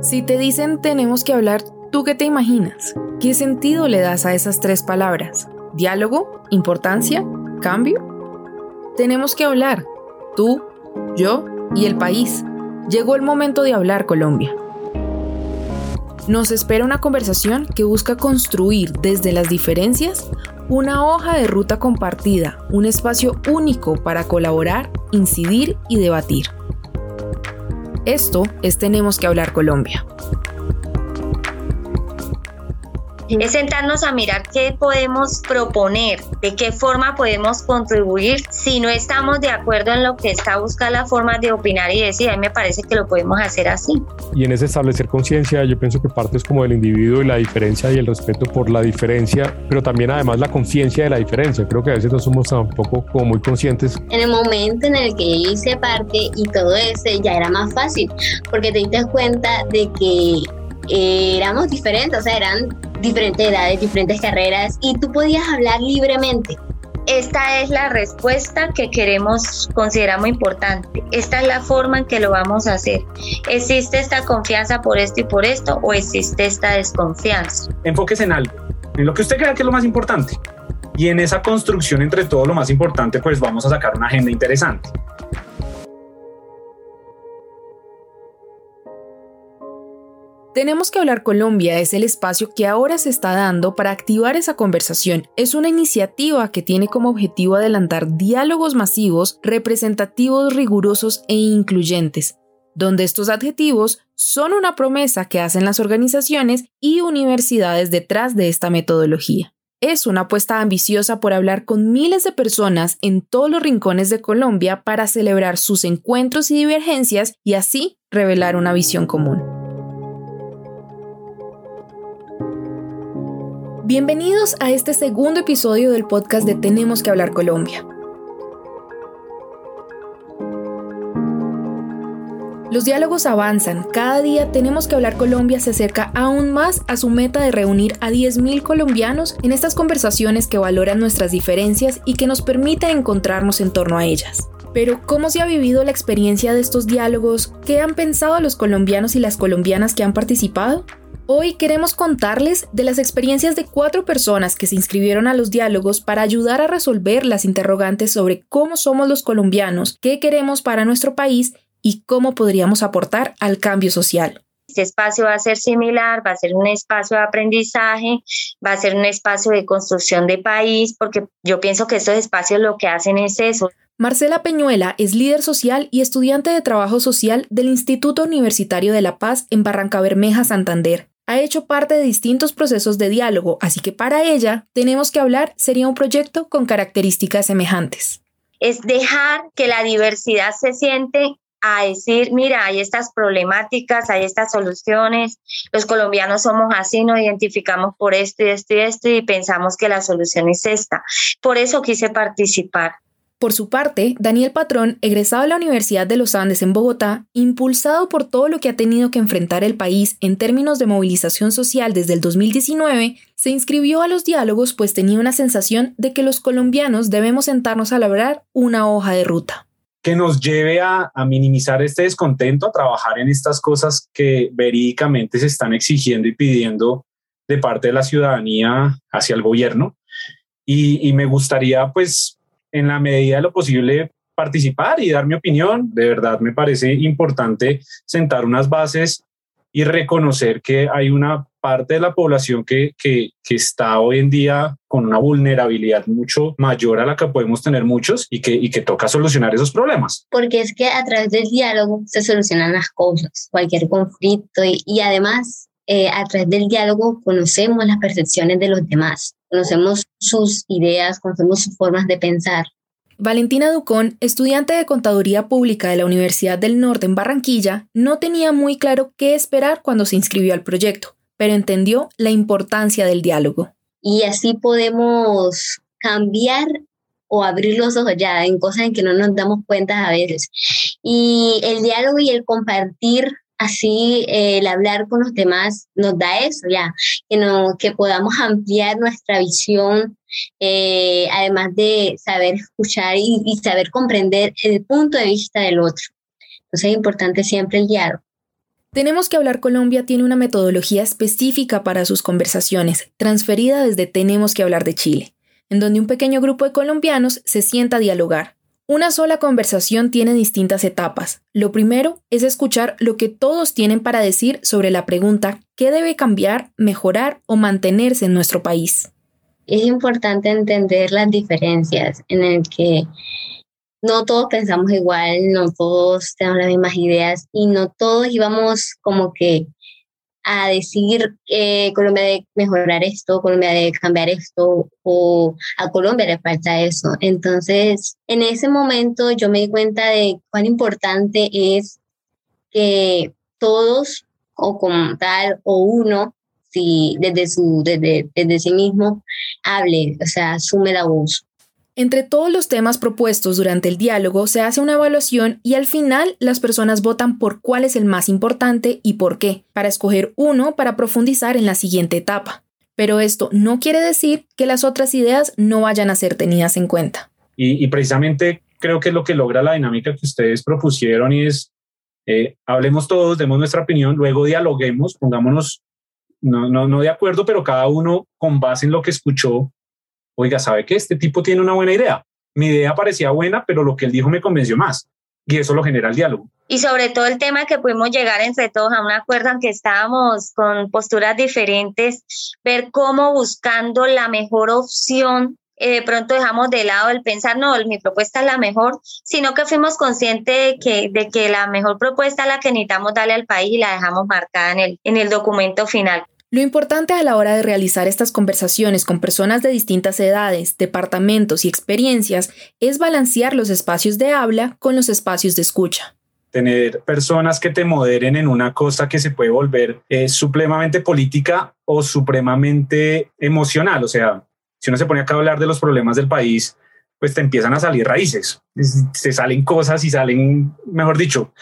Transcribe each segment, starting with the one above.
Si te dicen tenemos que hablar, ¿tú qué te imaginas? ¿Qué sentido le das a esas tres palabras? ¿Diálogo? ¿Importancia? ¿Cambio? Tenemos que hablar, tú, yo y el país. Llegó el momento de hablar Colombia. Nos espera una conversación que busca construir desde las diferencias una hoja de ruta compartida, un espacio único para colaborar, incidir y debatir. Esto es Tenemos que hablar Colombia. Es sentarnos a mirar qué podemos proponer, de qué forma podemos contribuir si no estamos de acuerdo en lo que está buscando la forma de opinar y decir, a mí me parece que lo podemos hacer así. Y en ese establecer conciencia, yo pienso que parte es como del individuo y la diferencia y el respeto por la diferencia, pero también además la conciencia de la diferencia. Creo que a veces no somos tampoco como muy conscientes. En el momento en el que hice parte y todo eso ya era más fácil, porque te diste cuenta de que éramos diferentes, o sea, eran diferentes edades, diferentes carreras y tú podías hablar libremente. Esta es la respuesta que queremos, consideramos importante. Esta es la forma en que lo vamos a hacer. ¿Existe esta confianza por esto y por esto o existe esta desconfianza? Enfóquese en algo, en lo que usted crea que es lo más importante. Y en esa construcción entre todo lo más importante, pues vamos a sacar una agenda interesante. Tenemos que hablar Colombia es el espacio que ahora se está dando para activar esa conversación. Es una iniciativa que tiene como objetivo adelantar diálogos masivos, representativos, rigurosos e incluyentes, donde estos adjetivos son una promesa que hacen las organizaciones y universidades detrás de esta metodología. Es una apuesta ambiciosa por hablar con miles de personas en todos los rincones de Colombia para celebrar sus encuentros y divergencias y así revelar una visión común. Bienvenidos a este segundo episodio del podcast de Tenemos que hablar Colombia. Los diálogos avanzan, cada día Tenemos que hablar Colombia se acerca aún más a su meta de reunir a 10.000 colombianos en estas conversaciones que valoran nuestras diferencias y que nos permiten encontrarnos en torno a ellas. Pero, ¿cómo se ha vivido la experiencia de estos diálogos? ¿Qué han pensado los colombianos y las colombianas que han participado? Hoy queremos contarles de las experiencias de cuatro personas que se inscribieron a los diálogos para ayudar a resolver las interrogantes sobre cómo somos los colombianos, qué queremos para nuestro país y cómo podríamos aportar al cambio social. Este espacio va a ser similar, va a ser un espacio de aprendizaje, va a ser un espacio de construcción de país, porque yo pienso que estos espacios lo que hacen es eso. Marcela Peñuela es líder social y estudiante de trabajo social del Instituto Universitario de La Paz en Barranca Bermeja, Santander ha hecho parte de distintos procesos de diálogo, así que para ella tenemos que hablar sería un proyecto con características semejantes. Es dejar que la diversidad se siente a decir, mira, hay estas problemáticas, hay estas soluciones, los colombianos somos así, nos identificamos por esto y esto y esto y pensamos que la solución es esta. Por eso quise participar. Por su parte, Daniel Patrón, egresado de la Universidad de los Andes en Bogotá, impulsado por todo lo que ha tenido que enfrentar el país en términos de movilización social desde el 2019, se inscribió a los diálogos pues tenía una sensación de que los colombianos debemos sentarnos a labrar una hoja de ruta. Que nos lleve a, minimizar este descontento, a trabajar en estas cosas que verídicamente se están exigiendo y pidiendo de parte de la ciudadanía hacia el gobierno. Y, y me gustaría pues en la medida de lo posible participar y dar mi opinión. De verdad me parece importante sentar unas bases y reconocer que hay una parte de la población que, que, que, está hoy en día con una vulnerabilidad mucho mayor a la que podemos tener muchos y que, y que toca solucionar esos problemas. Porque es que a través del diálogo se solucionan las cosas, cualquier conflicto y, además eh, a través del diálogo conocemos las percepciones de los demás, conocemos sus ideas, conocemos sus formas de pensar. Valentina Ducón, estudiante de Contaduría Pública de la Universidad del Norte en Barranquilla, no tenía muy claro qué esperar cuando se inscribió al proyecto, pero entendió la importancia del diálogo. Y así podemos cambiar o abrir los ojos ya en cosas en que no nos damos cuenta a veces. Y el diálogo y el compartir así el hablar con los demás nos da eso ya, que, no, que podamos ampliar nuestra visión, eh, además de saber escuchar y, y, saber comprender el punto de vista del otro. Entonces es importante siempre el diálogo. Tenemos que hablar Colombia tiene una metodología específica para sus conversaciones, transferida desde Tenemos que hablar de Chile, en donde un pequeño grupo de colombianos se sienta a dialogar. Una sola conversación tiene distintas etapas. Lo primero es escuchar lo que todos tienen para decir sobre la pregunta ¿qué debe cambiar, mejorar o mantenerse en nuestro país? Es importante entender las diferencias en el que no todos pensamos igual, no todos tenemos las mismas ideas y no todos íbamos como que a decir que Colombia debe mejorar esto, Colombia debe cambiar esto o a Colombia le falta eso. Entonces, en ese momento yo me di cuenta de cuán importante es que todos o como tal o uno si desde su desde, desde sí mismo hable, o sea, asume la voz. Entre todos los temas propuestos durante el diálogo se hace una evaluación y al final las personas votan por cuál es el más importante y por qué, para escoger uno para profundizar en la siguiente etapa. Pero esto no quiere decir que las otras ideas no vayan a ser tenidas en cuenta. Y, precisamente creo que es lo que logra la dinámica que ustedes propusieron y es, eh, hablemos todos, demos nuestra opinión, luego dialoguemos, pongámonos no, no, no de acuerdo, pero cada uno con base en lo que escuchó oiga, ¿sabe qué? Este tipo tiene una buena idea. Mi idea parecía buena, pero lo que él dijo me convenció más. Y eso lo genera el diálogo. Y sobre todo el tema que pudimos llegar entre todos a un acuerdo, aunque estábamos con posturas diferentes, ver cómo buscando la mejor opción eh, de pronto dejamos de lado el pensar, no, mi propuesta es la mejor, sino que fuimos conscientes de que, de que la mejor propuesta es la que necesitamos darle al país y la dejamos marcada en el, en el documento final. Lo importante a la hora de realizar estas conversaciones con personas de distintas edades, departamentos y experiencias es balancear los espacios de habla con los espacios de escucha tener personas que te moderen en una cosa que se puede volver eh, supremamente política o supremamente emocional. O sea, si uno se pone acá a hablar de los problemas del país, pues te empiezan a salir raíces, se salen cosas y salen, mejor dicho,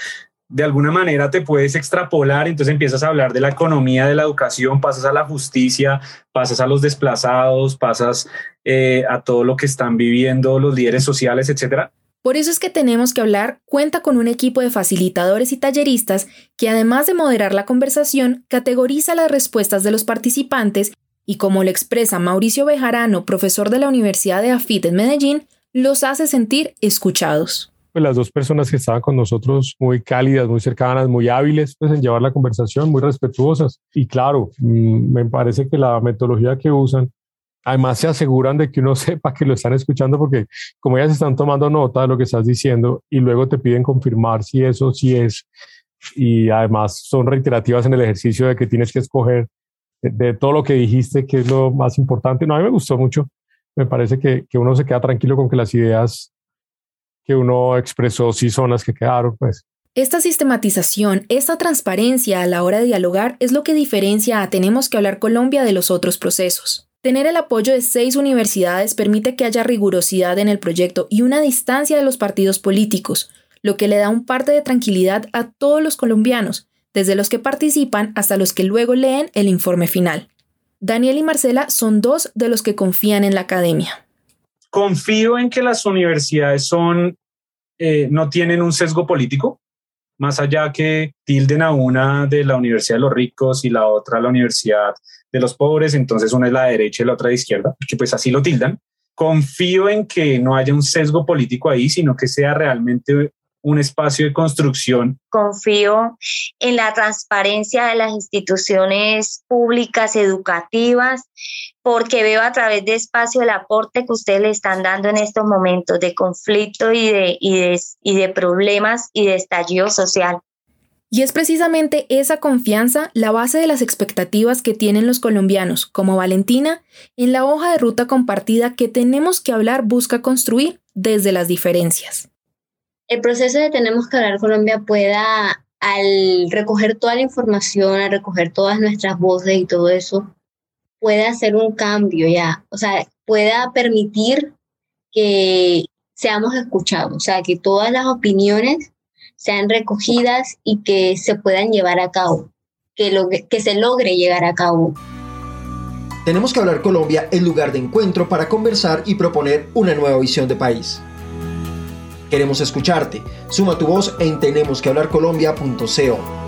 de alguna manera te puedes extrapolar, entonces empiezas a hablar de la economía, de la educación, pasas a la justicia, pasas a los desplazados, pasas eh, a todo lo que están viviendo los líderes sociales, etcétera. Por eso es que tenemos que hablar cuenta con un equipo de facilitadores y talleristas que además de moderar la conversación, categoriza las respuestas de los participantes y como lo expresa Mauricio Bejarano, profesor de la Universidad de AFIT en Medellín, los hace sentir escuchados. Pues, las dos personas que estaban con nosotros muy cálidas, muy cercanas, muy hábiles pues, en llevar la conversación, muy respetuosas. Y claro, mm, me parece que la metodología que usan, además se aseguran de que uno sepa que lo están escuchando porque como ellas están tomando nota de lo que estás diciendo y luego te piden confirmar si eso sí es y además son reiterativas en el ejercicio de que tienes que escoger de, todo lo que dijiste que es lo más importante. No, a mí me gustó mucho. Me parece que, que uno se queda tranquilo con que las ideas que uno expresó si son las que quedaron, pues. Esta sistematización, esta transparencia a la hora de dialogar es lo que diferencia a Tenemos que hablar Colombia de los otros procesos. Tener el apoyo de seis universidades permite que haya rigurosidad en el proyecto y una distancia de los partidos políticos, lo que le da un parte de tranquilidad a todos los colombianos, desde los que participan hasta los que luego leen el informe final. Daniel y Marcela son dos de los que confían en la academia confío en que las universidades son, eh, no tienen un sesgo político, más allá que tilden a una de la Universidad de los Ricos y la otra la Universidad de los Pobres, entonces una es la derecha y la otra de izquierda, que pues así lo tildan. Confío en que no haya un sesgo político ahí, sino que sea realmente un espacio de construcción. Confío en la transparencia de las instituciones públicas educativas, porque veo a través de espacio el aporte que ustedes le están dando en estos momentos de conflicto y de, y de, y de problemas y de estallido social. Y es precisamente esa confianza la base de las expectativas que tienen los colombianos, como Valentina, en la hoja de ruta compartida que tenemos que hablar busca construir desde las diferencias el proceso de Tenemos que hablar Colombia pueda, al recoger toda la información, al recoger todas nuestras voces y todo eso, pueda hacer un cambio ya, o sea, pueda permitir que seamos escuchados, o sea, que todas las opiniones sean recogidas y que se puedan llevar a cabo, que, lo, que se logre llegar a cabo. Tenemos que hablar Colombia el lugar de encuentro para conversar y proponer una nueva visión de país. Queremos escucharte. Suma tu voz en tenemosquehablarcolombia.co.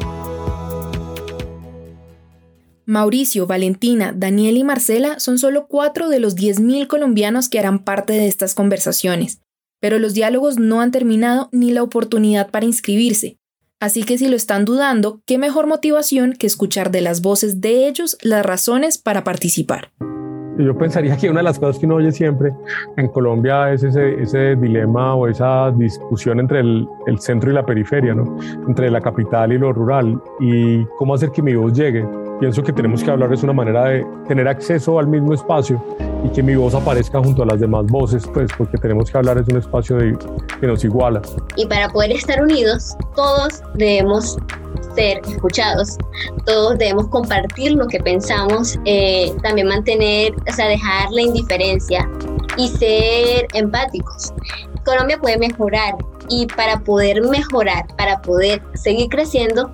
Mauricio, Valentina, Daniel y Marcela son solo cuatro de los 10.000 colombianos que harán parte de estas conversaciones, pero los diálogos no han terminado ni la oportunidad para inscribirse. Así que si lo están dudando, qué mejor motivación que escuchar de las voces de ellos las razones para participar. Yo pensaría que una de las cosas que uno oye siempre en Colombia es ese, ese dilema o esa discusión entre el, el, centro y la periferia, ¿no? entre la capital y lo rural, y cómo hacer que mi voz llegue. Pienso que tenemos que hablar de una manera de tener acceso al mismo espacio y que mi voz aparezca junto a las demás voces, pues porque tenemos que hablar es un espacio de, que nos iguala. Y para poder estar unidos, todos debemos ser escuchados, todos debemos compartir lo que pensamos, eh, también mantener, o sea, dejar la indiferencia y ser empáticos. Colombia puede mejorar y para poder mejorar, para poder seguir creciendo,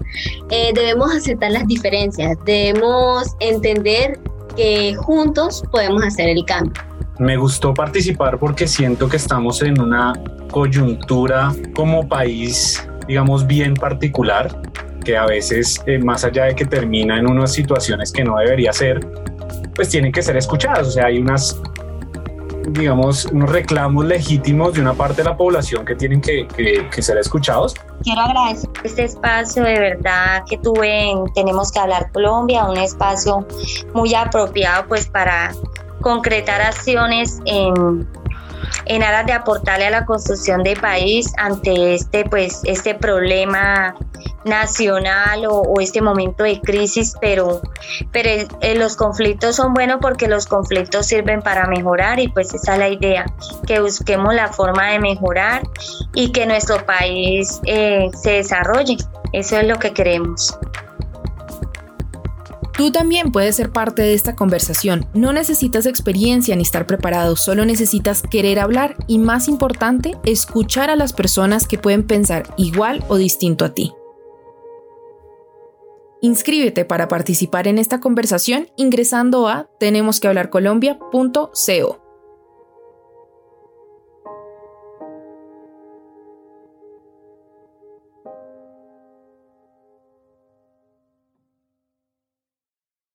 eh, debemos aceptar las diferencias, debemos entender que juntos podemos hacer el cambio. Me gustó participar porque siento que estamos en una coyuntura como país, digamos, bien particular que a veces, eh, más allá de que termina en unas situaciones que no debería ser, pues tienen que ser escuchadas. O sea, hay unas, digamos, unos reclamos legítimos de una parte de la población que tienen que, que, ser escuchados. Quiero agradecer este espacio de verdad que tuve en Tenemos que hablar Colombia, un espacio muy apropiado pues para concretar acciones en en aras de aportarle a la construcción de país ante este, pues, este problema nacional o, este momento de crisis, pero, pero los conflictos son buenos porque los conflictos sirven para mejorar y pues esa es la idea, que busquemos la forma de mejorar y que nuestro país eh, se desarrolle. Eso es lo que queremos. Tú también puedes ser parte de esta conversación. No necesitas experiencia ni estar preparado, solo necesitas querer hablar y, más importante, escuchar a las personas que pueden pensar igual o distinto a ti. Inscríbete para participar en esta conversación ingresando a tenemosquehablarcolombia.co.